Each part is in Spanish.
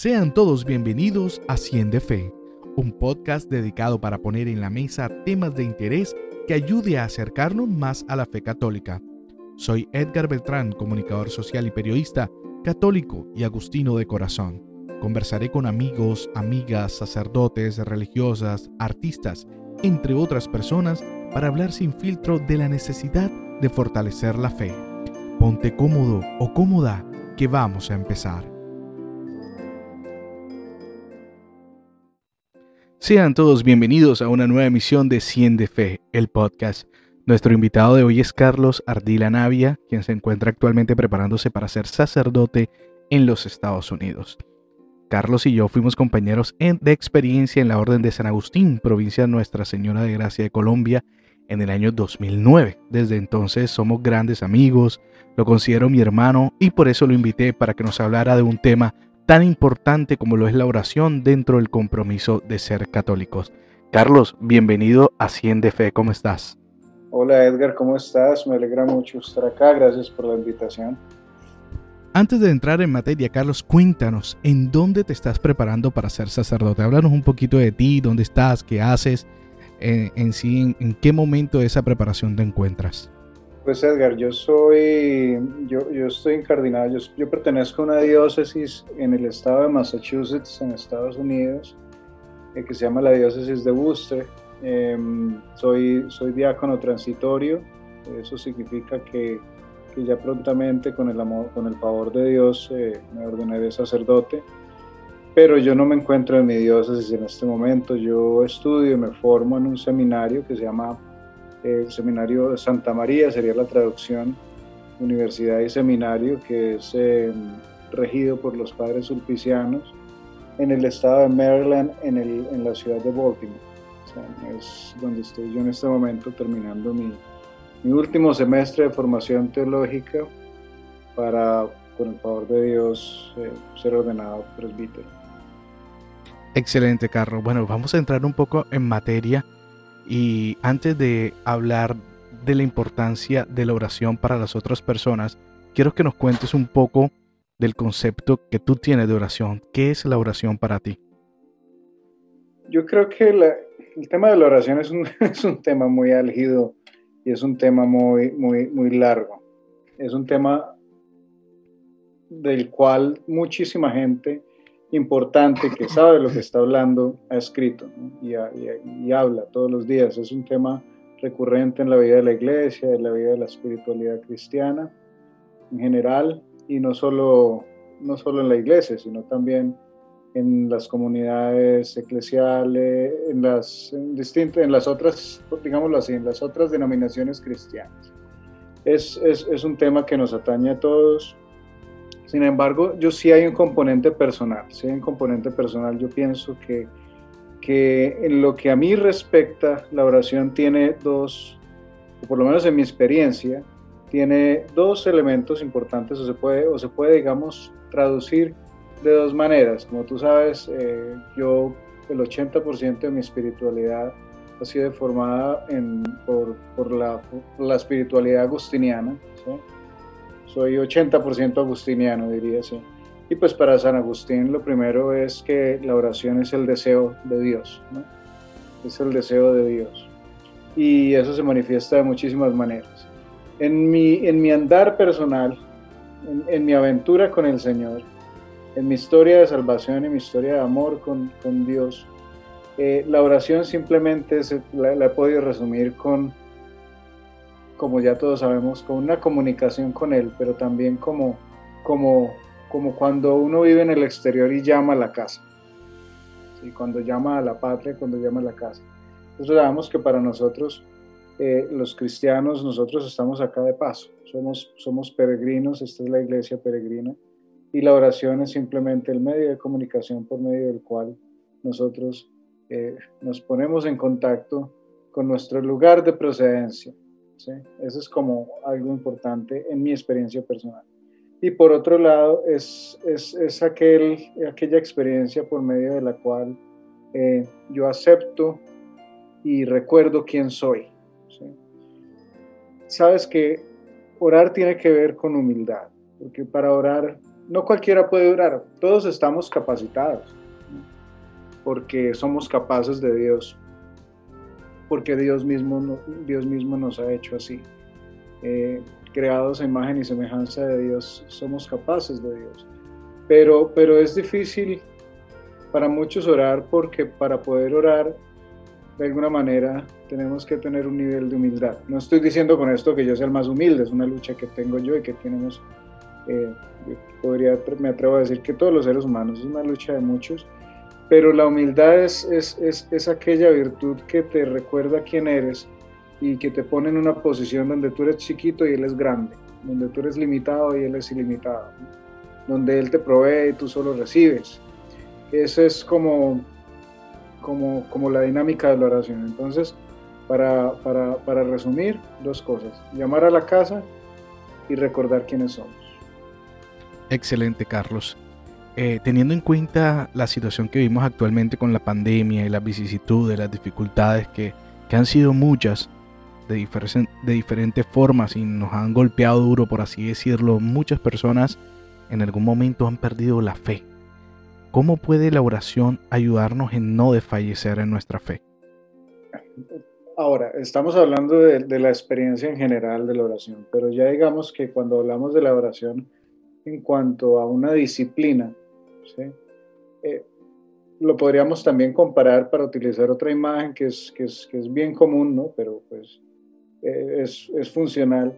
Sean todos bienvenidos a Cien de Fe, un podcast dedicado para poner en la mesa temas de interés que ayude a acercarnos más a la fe católica. Soy Edgar Beltrán, comunicador social y periodista, católico y agustino de corazón. Conversaré con amigos, amigas, sacerdotes, religiosas, artistas, entre otras personas, para hablar sin filtro de la necesidad de fortalecer la fe. Ponte cómodo o cómoda, que vamos a empezar. Sean todos bienvenidos a una nueva emisión de Cien de Fe, el podcast. Nuestro invitado de hoy es Carlos Ardila Navia, quien se encuentra actualmente preparándose para ser sacerdote en los Estados Unidos. Carlos y yo fuimos compañeros de experiencia en la Orden de San Agustín, provincia Nuestra Señora de Gracia de Colombia, en el año 2009. Desde entonces somos grandes amigos, lo considero mi hermano y por eso lo invité para que nos hablara de un tema tan importante como lo es la oración dentro del compromiso de ser católicos. Carlos, bienvenido a Cien de Fe, ¿cómo estás? Hola Edgar, ¿cómo estás? Me alegra mucho estar acá, gracias por la invitación. Antes de entrar en materia, Carlos, cuéntanos, ¿en dónde te estás preparando para ser sacerdote? Háblanos un poquito de ti, dónde estás, qué haces, eh, en, sí, en qué momento de esa preparación te encuentras. Pues Edgar, yo soy, yo, estoy incardinado, yo, yo, pertenezco a una diócesis en el estado de Massachusetts, en Estados Unidos, eh, que se llama la diócesis de Worcester. Em, soy, soy diácono transitorio, eso significa que, que, ya prontamente con el, amor, con el favor de Dios eh, me ordenaré sacerdote, pero yo no me encuentro en mi diócesis en este momento, yo estudio y me formo en un seminario que se llama el Seminario de Santa María, sería la traducción, Universidad y Seminario, que es eh, regido por los padres sulpicianos en el estado de Maryland, en, el, en la ciudad de Baltimore. es donde estoy yo en este momento terminando mi, mi último semestre de formación teológica para, con el favor de Dios, eh, ser ordenado presbítero. Excelente, Carlos. Bueno, vamos a entrar un poco en materia y antes de hablar de la importancia de la oración para las otras personas, quiero que nos cuentes un poco del concepto que tú tienes de oración. ¿Qué es la oración para ti? Yo creo que el tema de la oración es un, es un, tema muy álgido y es un tema muy, muy, muy largo. Es un tema del cual muchísima gente importante que sabe lo que está hablando ha escrito y, y, habla todos los días. Es un tema recurrente en la vida de la iglesia, en la vida de la espiritualidad cristiana en general y no solo, no solo en la iglesia, sino también en las comunidades eclesiales, en las, distintas, en las otras, digámoslo así, en las otras denominaciones cristianas. Es, es, es un tema que nos atañe a todos, sin embargo, yo sí hay un componente personal, sí hay un componente personal. Yo pienso que, que en lo que a mí respecta, la oración tiene dos, o por lo menos en mi experiencia, tiene dos elementos importantes o se puede, o se puede digamos, traducir de dos maneras. Como tú sabes, eh, yo el 80% de mi espiritualidad ha sido formada en, por, por, la, por, la, espiritualidad agustiniana. ¿sí? Soy 80% agustiniano, diría así. Y pues para San Agustín lo primero es que la oración es el deseo de Dios, ¿no? es el deseo de Dios. Y eso se manifiesta de muchísimas maneras. En mi, en mi andar personal, en, mi aventura con el Señor, en mi historia de salvación y mi historia de amor con, con Dios, eh, la oración simplemente se, la, la he podido resumir con como ya todos sabemos, con una comunicación con Él, pero también como, como, como cuando uno vive en el exterior y llama a la casa. ¿sí? Cuando llama a la patria, cuando llama a la casa. Entonces sabemos que para nosotros, eh, los cristianos, nosotros estamos acá de paso. Somos, somos peregrinos, esta es la iglesia peregrina. Y la oración es simplemente el medio de comunicación por medio del cual nosotros eh, nos ponemos en contacto con nuestro lugar de procedencia, eso es como algo importante en mi experiencia personal. Y por otro lado, es, es, es aquel, aquella experiencia por medio de la cual eh, yo acepto y recuerdo quién soy. Sabes que orar tiene que ver con humildad, porque para orar no cualquiera puede orar, todos estamos capacitados, porque somos capaces de Dios, porque Dios mismo, Dios mismo nos ha hecho así. Eh, creados a imagen y semejanza de Dios, somos capaces de Dios. Pero, pero es difícil para muchos orar porque para poder orar de alguna manera tenemos que tener un nivel de humildad. No estoy diciendo con esto que yo sea el más humilde, es una lucha que tengo yo y que tenemos, eh, podría, me atrevo a decir que todos los seres humanos, es una lucha de muchos, pero la humildad es, es, es, es aquella virtud que te recuerda quién eres y que te pone en una posición donde tú eres chiquito y Él es grande, donde tú eres limitado y Él es ilimitado, donde Él te provee y tú solo recibes. Esa es como, como, como la dinámica de la oración. Entonces, para, para, para resumir, dos cosas. Llamar a la casa y recordar quiénes somos. Excelente, Carlos. Eh, teniendo en cuenta la situación que vivimos actualmente con la pandemia y las vicisitudes, las dificultades que, que han sido muchas, de, de diferentes formas y nos han golpeado duro, por así decirlo, muchas personas en algún momento han perdido la fe. ¿Cómo puede la oración ayudarnos en no desfallecer en nuestra fe? Ahora, estamos hablando de, la experiencia en general de la oración, pero ya digamos que cuando hablamos de la oración en cuanto a una disciplina, eh, lo podríamos también comparar para utilizar otra imagen que es, que es, que es bien común, ¿no? pero pues eh, es, es, funcional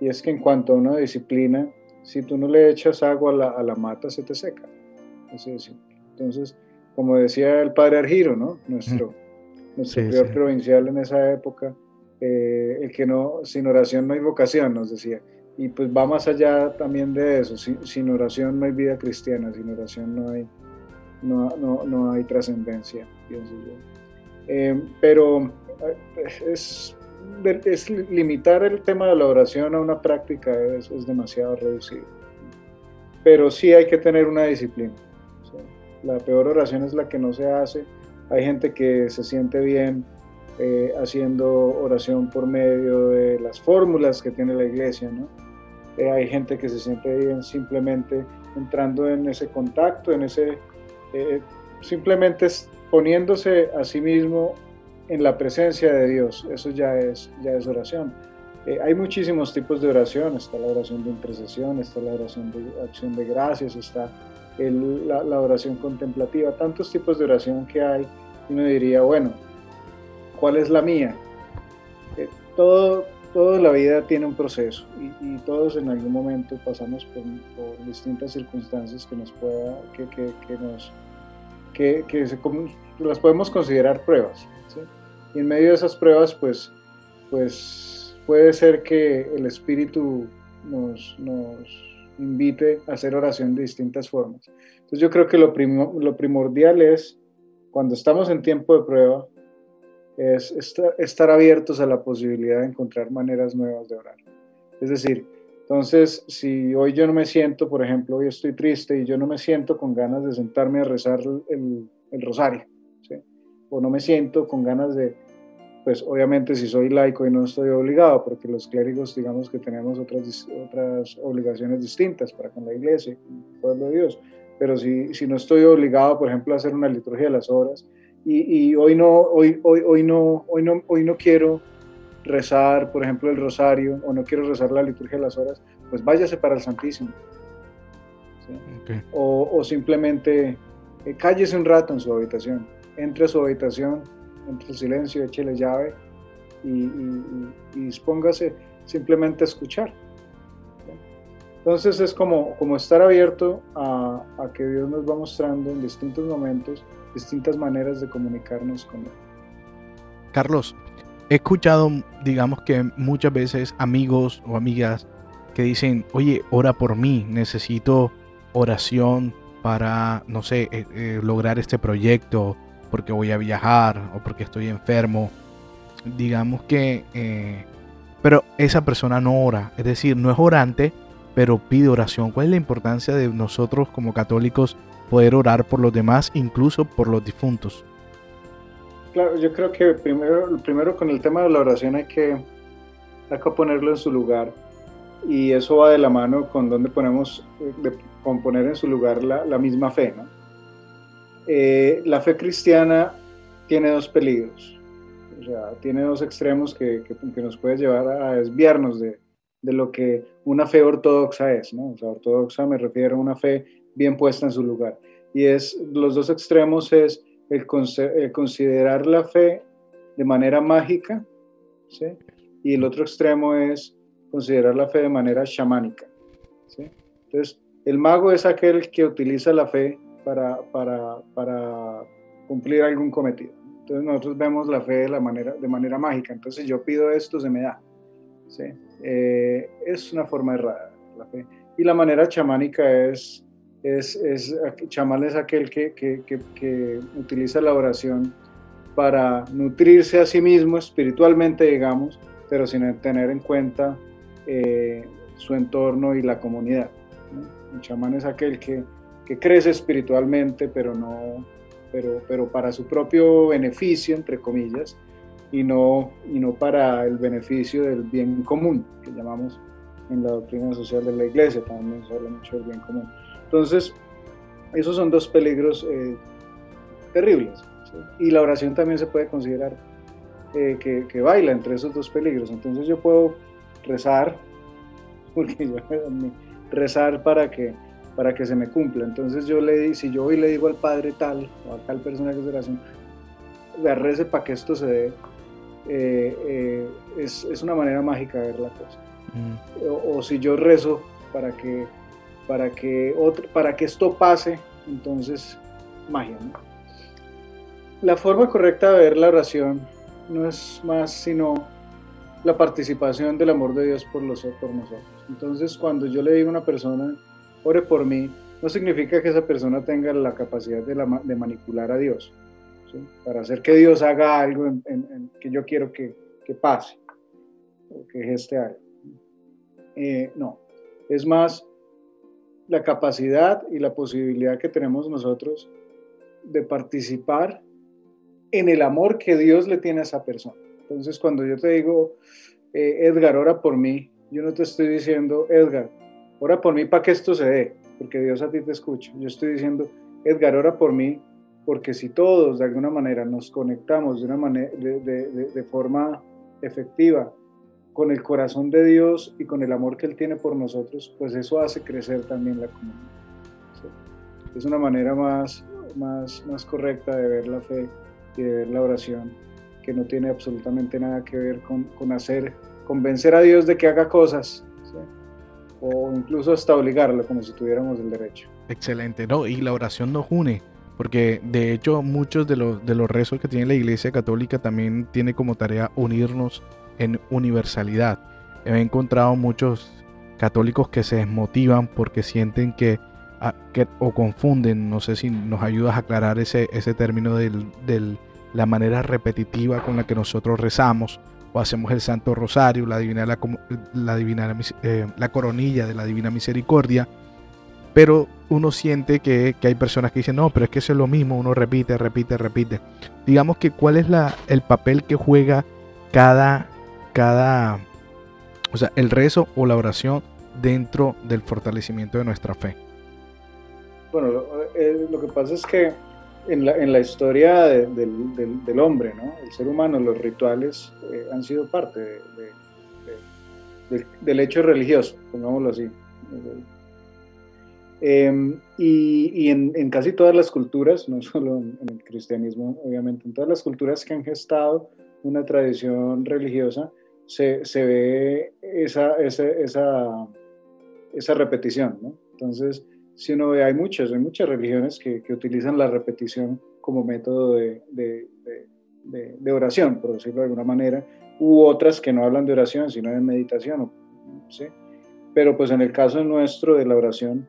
y es que en cuanto a una disciplina, si tú no le echas agua a la, a la mata, se te seca. Así es Entonces, como decía el padre Argiro, ¿no? nuestro, nuestro prior provincial en esa época, eh, el que no, sin oración no hay vocación, nos decía. Y pues va más allá también de eso, sin, sin oración no hay vida cristiana, sin oración no hay, no, no, no hay trascendencia, pienso yo. Eh, pero es es limitar el tema de la oración a una práctica es, demasiado reducido. Pero sí hay que tener una disciplina. La peor oración es la que no se hace. Hay gente que se siente bien eh, haciendo oración por medio de las fórmulas que tiene la iglesia, ¿no? Eh, hay gente que se siente bien simplemente entrando en ese contacto, en ese, eh, simplemente poniéndose a sí mismo en la presencia de Dios. Eso ya es, ya es oración. Eh, hay muchísimos tipos de oración. Está la oración de intercesión, está la oración de acción de gracias, está la, oración contemplativa. Tantos tipos de oración que hay. Y uno diría, bueno, ¿cuál es la mía? Eh, todo, toda la vida tiene un proceso y, todos en algún momento pasamos por, distintas circunstancias que nos pueda, que, que, que nos, que, que se, las podemos considerar pruebas. Y en medio de esas pruebas, pues, pues puede ser que el Espíritu nos, invite a hacer oración de distintas formas. Entonces yo creo que lo, lo primordial es, cuando estamos en tiempo de prueba, es estar, abiertos a la posibilidad de encontrar maneras nuevas de orar. Es decir, entonces, si hoy yo no me siento, por ejemplo, hoy estoy triste y yo no me siento con ganas de sentarme a rezar el, rosario, o no me siento con ganas de, pues obviamente si soy laico y no estoy obligado, porque los clérigos digamos que tenemos otras, otras obligaciones distintas para con la iglesia, con el pueblo de Dios, pero si, si no estoy obligado, por ejemplo, a hacer una liturgia de las horas, y, y hoy, no, hoy, hoy, hoy, no, hoy, no, hoy no quiero rezar, por ejemplo, el rosario, o no quiero rezar la liturgia de las horas, pues váyase para el Santísimo. O, o, simplemente eh, cállese un rato en su habitación entre a su habitación, entre el silencio, échele llave y, y, y, dispóngase simplemente a escuchar. Entonces es como, como estar abierto a, a, que Dios nos va mostrando en distintos momentos distintas maneras de comunicarnos con Él. Carlos, he escuchado, digamos que muchas veces amigos o amigas que dicen, oye, ora por mí, necesito oración para, no sé, eh, eh, lograr este proyecto porque voy a viajar o porque estoy enfermo. Digamos que... Eh, pero esa persona no ora, es decir, no es orante, pero pide oración. ¿Cuál es la importancia de nosotros como católicos poder orar por los demás, incluso por los difuntos? Claro, yo creo que primero, primero con el tema de la oración hay que, hay que ponerlo en su lugar y eso va de la mano con donde ponemos, con poner en su lugar la, misma fe. Eh, la fe cristiana tiene dos peligros, o sea, tiene dos extremos que, que, nos puede llevar a desviarnos de, de, lo que una fe ortodoxa es. ¿no? O sea, ortodoxa me refiero a una fe bien puesta en su lugar. Y es, los dos extremos es el, considerar la fe de manera mágica, ¿sí? y el otro extremo es considerar la fe de manera chamánica. ¿sí? Entonces, el mago es aquel que utiliza la fe para, para, para cumplir algún cometido. Entonces nosotros vemos la fe de, la manera, de manera mágica. Entonces yo pido esto, se me da. Eh, es una forma errada la fe. Y la manera chamánica es, es, es chamán es aquel que, que, que, utiliza la oración para nutrirse a sí mismo espiritualmente, digamos, pero sin tener en cuenta eh, su entorno y la comunidad. Un chamán es aquel que, que crece espiritualmente, pero no, pero, pero para su propio beneficio, entre comillas, y no, y no para el beneficio del bien común, que llamamos en la doctrina social de la iglesia, también se habla mucho del bien común. Entonces, esos son dos peligros eh, terribles. Y la oración también se puede considerar eh, que, que, baila entre esos dos peligros. Entonces yo puedo rezar, porque yo, rezar para que para que se me cumpla. Entonces yo le si yo hoy le digo al padre tal o a tal persona que es oración, rece para que esto se dé, eh, eh, es, es, una manera mágica de ver la cosa. Mm. O, si yo rezo para que, para, que otro, para que esto pase, entonces magia. La forma correcta de ver la oración no es más sino la participación del amor de Dios por, los, por nosotros. Entonces cuando yo le digo a una persona, ore por mí, no significa que esa persona tenga la capacidad de, manipular a Dios, para hacer que Dios haga algo que yo quiero que, pase, o que geste algo. Eh, no, es más la capacidad y la posibilidad que tenemos nosotros de participar en el amor que Dios le tiene a esa persona. Entonces, cuando yo te digo, eh, Edgar, ora por mí, yo no te estoy diciendo, Edgar, ora por mí para que esto se dé, porque Dios a ti te escucha. Yo estoy diciendo, Edgar, ora por mí, porque si todos de alguna manera nos conectamos de, una manera, de, forma efectiva con el corazón de Dios y con el amor que Él tiene por nosotros, pues eso hace crecer también la comunidad. Es una manera más, más, más correcta de ver la fe y de ver la oración, que no tiene absolutamente nada que ver con, con hacer, convencer a Dios de que haga cosas, o incluso hasta obligarlo como si tuviéramos el derecho. Excelente, no, y la oración nos une, porque de hecho muchos de los, de los rezos que tiene la Iglesia Católica también tiene como tarea unirnos en universalidad. He encontrado muchos católicos que se desmotivan porque sienten que, ah, que o confunden, no sé si nos ayudas a aclarar ese, ese término de la manera repetitiva con la que nosotros rezamos o hacemos el Santo Rosario, la, divina, la, la, divina, eh, la coronilla de la Divina Misericordia, pero uno siente que, hay personas que dicen, no, pero es que eso es lo mismo, uno repite, repite, repite. Digamos que cuál es la, el papel que juega cada, cada, o sea, el rezo o la oración dentro del fortalecimiento de nuestra fe. Bueno, lo eh, que pasa es que en la, en la historia del, del, hombre, ¿no? el ser humano, los rituales eh, han sido parte del hecho religioso, pongámoslo así. Em, y, y en, en, casi todas las culturas, no solo en, el cristianismo, obviamente, en todas las culturas que han gestado una tradición religiosa, se, se ve esa, esa, esa, esa repetición. ¿no? Entonces, si uno ve, hay muchas, hay muchas religiones que, que utilizan la repetición como método de, de, de, oración, por decirlo de alguna manera, u otras que no hablan de oración, sino de meditación. ¿sí? Pero pues en el caso nuestro de la oración,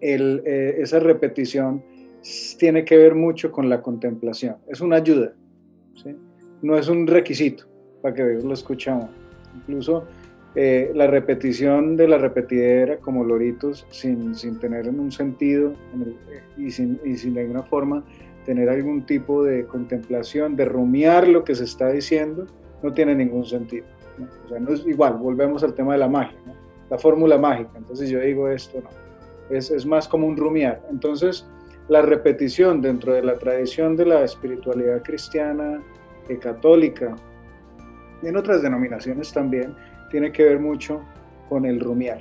el, eh, esa repetición tiene que ver mucho con la contemplación. Es una ayuda, no es un requisito para que Dios lo escuchamos. Incluso eh, la repetición de la repetidera como loritos sin, sin tener un sentido y, sin, y sin de alguna forma tener algún tipo de contemplación, de rumiar lo que se está diciendo, no tiene ningún sentido. O sea, no es igual, volvemos al tema de la magia, la fórmula mágica. Entonces yo digo esto, no. Es, es más como un rumiar. Entonces, la repetición dentro de la tradición de la espiritualidad cristiana, eh, católica, y en otras denominaciones también, tiene que ver mucho con el rumiar,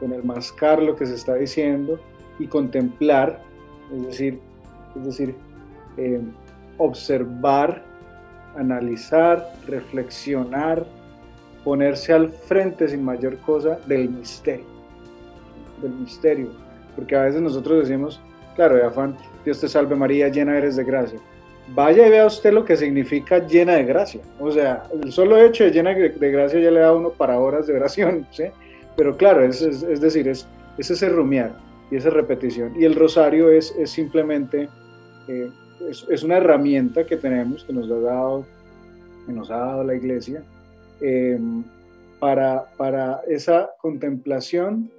con el mascar lo que se está diciendo y contemplar, es decir, es decir eh, observar, analizar, reflexionar, ponerse al frente sin mayor cosa del misterio, del misterio, porque a veces nosotros decimos, claro, de afán, Dios te salve María, llena eres de gracia. Vaya y vea usted lo que significa llena de gracia. O sea, el solo hecho de llena de gracia ya le da uno para horas de oración, ¿sí? Pero claro, es, es, decir, es, es, ese rumiar y esa repetición. Y el rosario es, es simplemente, eh, es, una herramienta que tenemos, que nos ha dado, que nos ha dado la iglesia, eh, para, para esa contemplación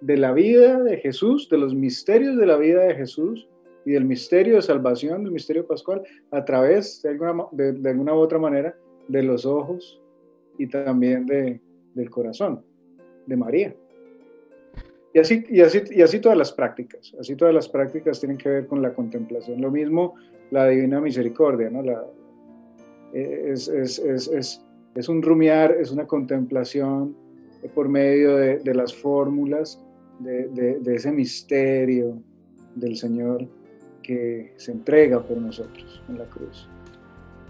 de la vida de Jesús, de los misterios de la vida de Jesús y del misterio de salvación, del misterio pascual, a través de alguna, de, alguna u otra manera de los ojos y también de, del corazón de María. Y así, y, así, y así todas las prácticas, así todas las prácticas tienen que ver con la contemplación. Lo mismo la divina misericordia, ¿no? La, es, es, es, es, un rumiar, es una contemplación por medio de, de las fórmulas de, ese misterio del Señor que se entrega por nosotros en la cruz.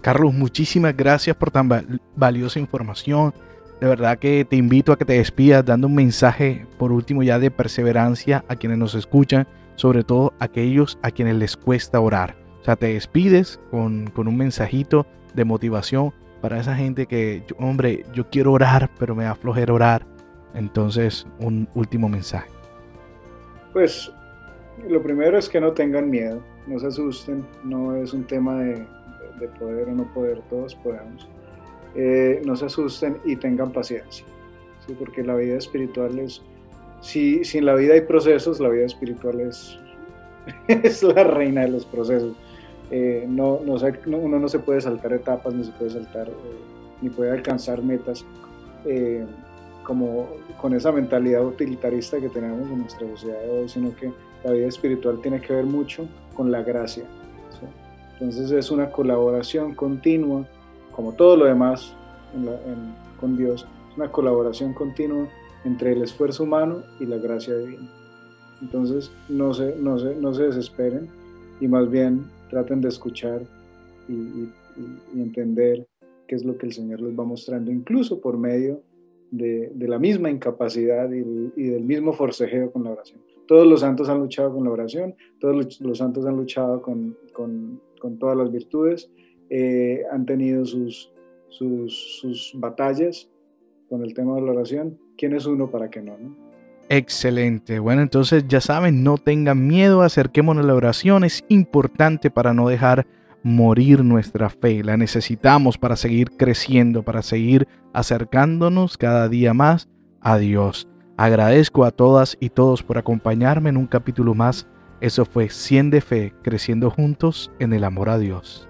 Carlos, muchísimas gracias por tan valiosa información. De verdad que te invito a que te despidas dando un mensaje, por último ya de perseverancia a quienes nos escuchan, sobre todo aquellos a quienes les cuesta orar. O sea, te despides con, con un mensajito de motivación para esa gente que, hombre, yo quiero orar, pero me da flojera orar. Entonces, un último mensaje. Pues lo primero es que no tengan miedo, no se asusten, no es un tema de, poder o no poder, todos podemos. Eh, no se asusten y tengan paciencia, porque la vida espiritual es, si, en la vida hay procesos, la vida espiritual es, es la reina de los procesos. Eh, no, no, uno no se puede saltar etapas, ni se puede saltar, eh, ni puede alcanzar metas como con esa mentalidad utilitarista que tenemos en nuestra sociedad de hoy, sino que la vida espiritual tiene que ver mucho con la gracia. Entonces es una colaboración continua, como todo lo demás con Dios, es una colaboración continua entre el esfuerzo humano y la gracia divina. Entonces no se, no se, no se desesperen y más bien traten de escuchar y, y entender qué es lo que el Señor les va mostrando, incluso por medio de, la misma incapacidad y, del mismo forcejeo con la oración. Todos los santos han luchado con la oración, todos los, santos han luchado con, todas las virtudes, eh, han tenido sus, sus, batallas con el tema de la oración. ¿Quién es uno para que no? Excelente. Bueno, entonces ya saben, no tengan miedo, acerquémonos a la oración. Es importante para no dejar morir nuestra fe. La necesitamos para seguir creciendo, para seguir acercándonos cada día más a Dios. Agradezco a todas y todos por acompañarme en un capítulo más. Eso fue 100 de fe, creciendo juntos en el amor a Dios.